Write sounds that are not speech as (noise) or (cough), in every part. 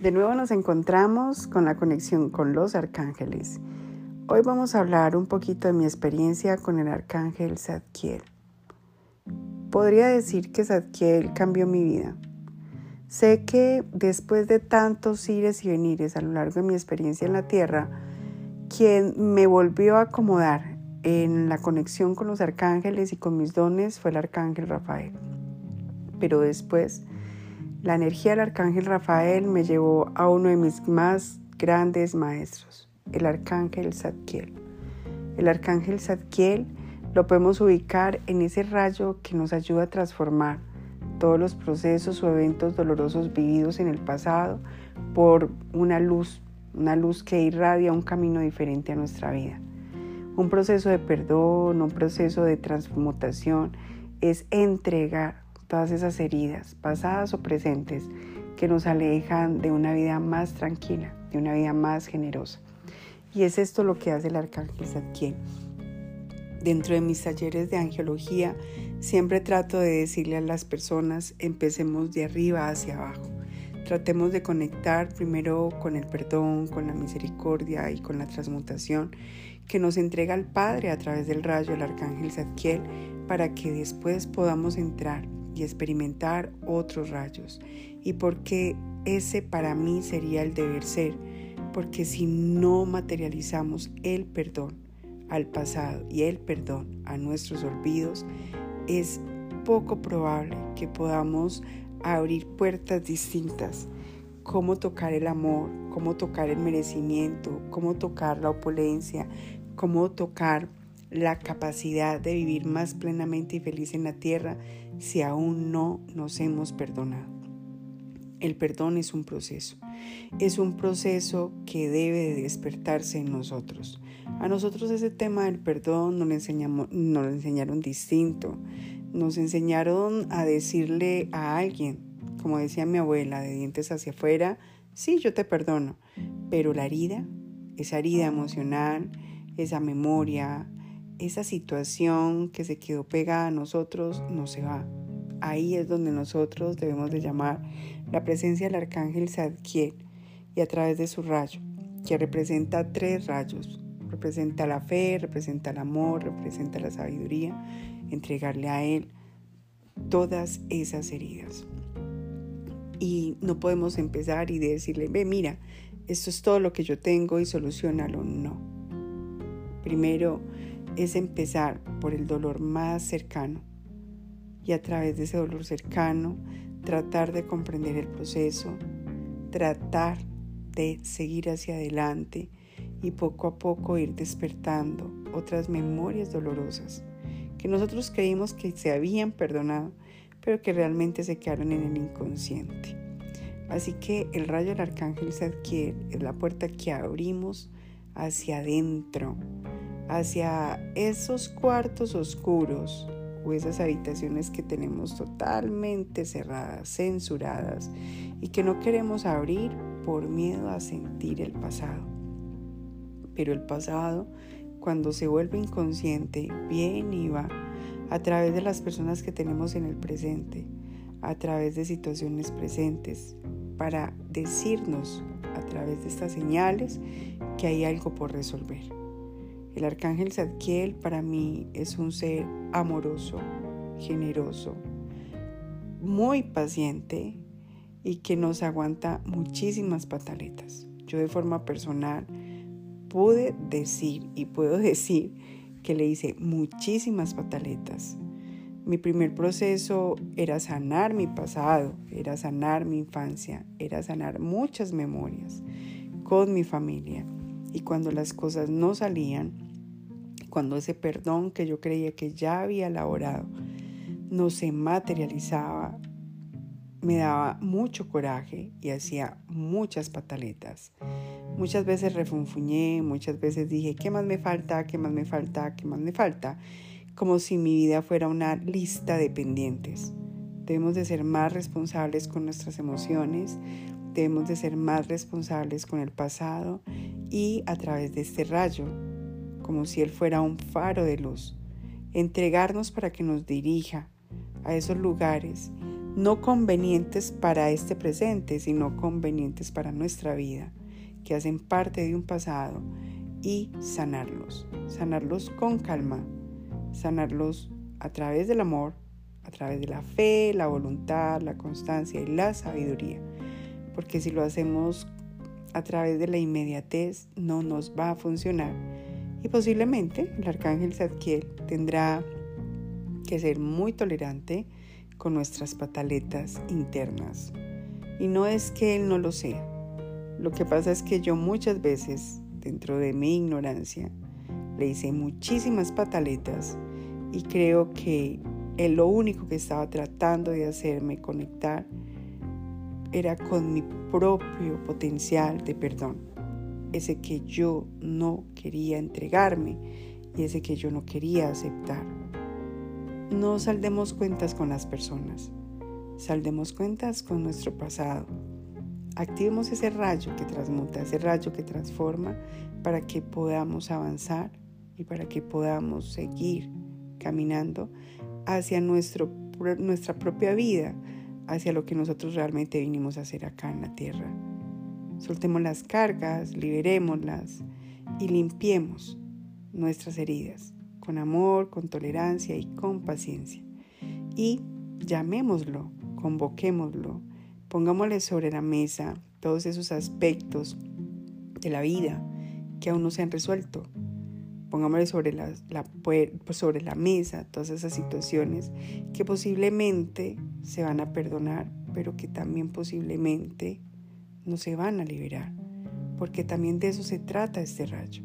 De nuevo nos encontramos con la conexión con los arcángeles. Hoy vamos a hablar un poquito de mi experiencia con el arcángel Zadkiel. Podría decir que Zadkiel cambió mi vida. Sé que después de tantos ires y venires a lo largo de mi experiencia en la tierra, quien me volvió a acomodar en la conexión con los arcángeles y con mis dones fue el arcángel Rafael. Pero después la energía del arcángel Rafael me llevó a uno de mis más grandes maestros, el arcángel Zadkiel. El arcángel Zadkiel lo podemos ubicar en ese rayo que nos ayuda a transformar todos los procesos o eventos dolorosos vividos en el pasado por una luz, una luz que irradia un camino diferente a nuestra vida. Un proceso de perdón, un proceso de transmutación es entregar todas esas heridas, pasadas o presentes, que nos alejan de una vida más tranquila, de una vida más generosa. Y es esto lo que hace el arcángel Zadkiel. Dentro de mis talleres de angiología, siempre trato de decirle a las personas, empecemos de arriba hacia abajo. Tratemos de conectar primero con el perdón, con la misericordia y con la transmutación que nos entrega el Padre a través del rayo del arcángel Zadkiel para que después podamos entrar y experimentar otros rayos. Y porque ese para mí sería el deber ser, porque si no materializamos el perdón al pasado y el perdón a nuestros olvidos, es poco probable que podamos abrir puertas distintas. Cómo tocar el amor, cómo tocar el merecimiento, cómo tocar la opulencia, cómo tocar la capacidad de vivir más plenamente y feliz en la tierra si aún no nos hemos perdonado. El perdón es un proceso, es un proceso que debe de despertarse en nosotros. A nosotros ese tema del perdón nos lo, nos lo enseñaron distinto, nos enseñaron a decirle a alguien, como decía mi abuela, de dientes hacia afuera, sí, yo te perdono, pero la herida, esa herida emocional, esa memoria, esa situación que se quedó pegada a nosotros no se va. Ahí es donde nosotros debemos de llamar la presencia del arcángel Zadkiel y a través de su rayo, que representa tres rayos. Representa la fe, representa el amor, representa la sabiduría, entregarle a él todas esas heridas. Y no podemos empezar y decirle, ve, mira, esto es todo lo que yo tengo y solucionalo. No. Primero, es empezar por el dolor más cercano y a través de ese dolor cercano tratar de comprender el proceso, tratar de seguir hacia adelante y poco a poco ir despertando otras memorias dolorosas que nosotros creímos que se habían perdonado, pero que realmente se quedaron en el inconsciente. Así que el rayo del arcángel Zadkiel es la puerta que abrimos hacia adentro, hacia esos cuartos oscuros o esas habitaciones que tenemos totalmente cerradas, censuradas y que no queremos abrir por miedo a sentir el pasado. Pero el pasado, cuando se vuelve inconsciente, viene y va a través de las personas que tenemos en el presente, a través de situaciones presentes, para decirnos a través de estas señales que hay algo por resolver. El arcángel Zadkiel para mí es un ser amoroso, generoso, muy paciente y que nos aguanta muchísimas pataletas. Yo de forma personal pude decir y puedo (laughs) decir que le hice muchísimas pataletas. Mi primer proceso era sanar mi pasado, era sanar mi infancia, era sanar muchas memorias con mi familia. Y cuando las cosas no salían, cuando ese perdón que yo creía que ya había elaborado no se materializaba, me daba mucho coraje y hacía muchas pataletas. Muchas veces refunfuñé, muchas veces dije, ¿qué más me falta? ¿Qué más me falta? ¿Qué más me falta? Como si mi vida fuera una lista de pendientes. Debemos de ser más responsables con nuestras emociones, debemos de ser más responsables con el pasado y a través de este rayo, como si Él fuera un faro de luz, entregarnos para que nos dirija a esos lugares, no convenientes para este presente, sino convenientes para nuestra vida, que hacen parte de un pasado, y sanarlos, sanarlos con calma, sanarlos a través del amor, a través de la fe, la voluntad, la constancia y la sabiduría. Porque si lo hacemos a través de la inmediatez, no nos va a funcionar. Y posiblemente el arcángel Zadkiel tendrá que ser muy tolerante con nuestras pataletas internas. Y no es que él no lo sea. Lo que pasa es que yo muchas veces, dentro de mi ignorancia, le hice muchísimas pataletas y creo que él lo único que estaba tratando de hacerme conectar era con mi propio potencial de perdón, ese que yo no quería entregarme y ese que yo no quería aceptar. No saldemos cuentas con las personas, saldemos cuentas con nuestro pasado. Activemos ese rayo que transmuta, ese rayo que transforma para que podamos avanzar y para que podamos seguir caminando hacia nuestro, nuestra propia vida, hacia lo que nosotros realmente vinimos a hacer acá en la tierra. Soltemos las cargas, liberémoslas y limpiemos nuestras heridas con amor, con tolerancia y con paciencia. Y llamémoslo, convoquémoslo, pongámosle sobre la mesa todos esos aspectos de la vida que aún no se han resuelto, pongámosle sobre la, pues, sobre la mesa todas esas situaciones que posiblemente se van a perdonar, pero que también posiblemente no se van a liberar, porque también de eso se trata este rayo,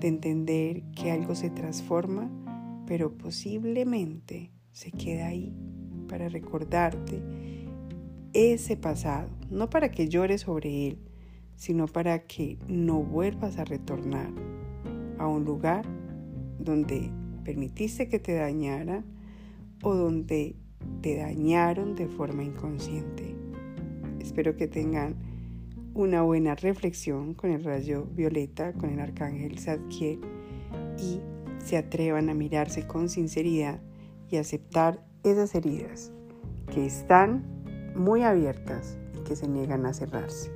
de entender que algo se transforma, pero posiblemente se queda ahí para recordarte ese pasado, no para que llores sobre él, sino para que no vuelvas a retornar a un lugar donde permitiste que te dañaran o donde te dañaron de forma inconsciente. Espero que tengan una buena reflexión con el rayo violeta, con el arcángel Zadkiel y se atrevan a mirarse con sinceridad y aceptar esas heridas que están muy abiertas y que se niegan a cerrarse.